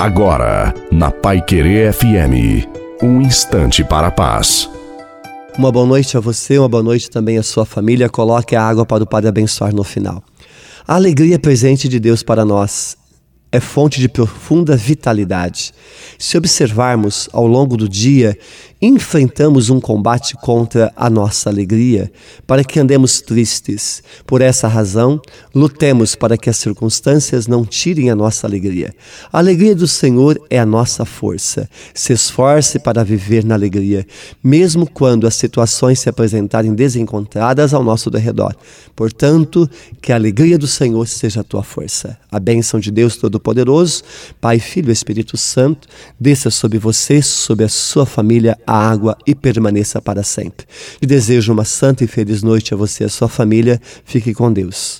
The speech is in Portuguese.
Agora, na Pai Querer FM, um instante para a paz. Uma boa noite a você, uma boa noite também à sua família. Coloque a água para o Padre abençoar no final. A alegria é presente de Deus para nós é fonte de profunda vitalidade. Se observarmos ao longo do dia, enfrentamos um combate contra a nossa alegria, para que andemos tristes. Por essa razão, lutemos para que as circunstâncias não tirem a nossa alegria. A alegria do Senhor é a nossa força. Se esforce para viver na alegria, mesmo quando as situações se apresentarem desencontradas ao nosso redor. Portanto, que a alegria do Senhor seja a tua força. A bênção de Deus Todo-Poderoso, Pai, Filho e Espírito Santo, desça sobre você, sobre a sua família, a água e permaneça para sempre. E desejo uma santa e feliz noite a você e a sua família. Fique com Deus.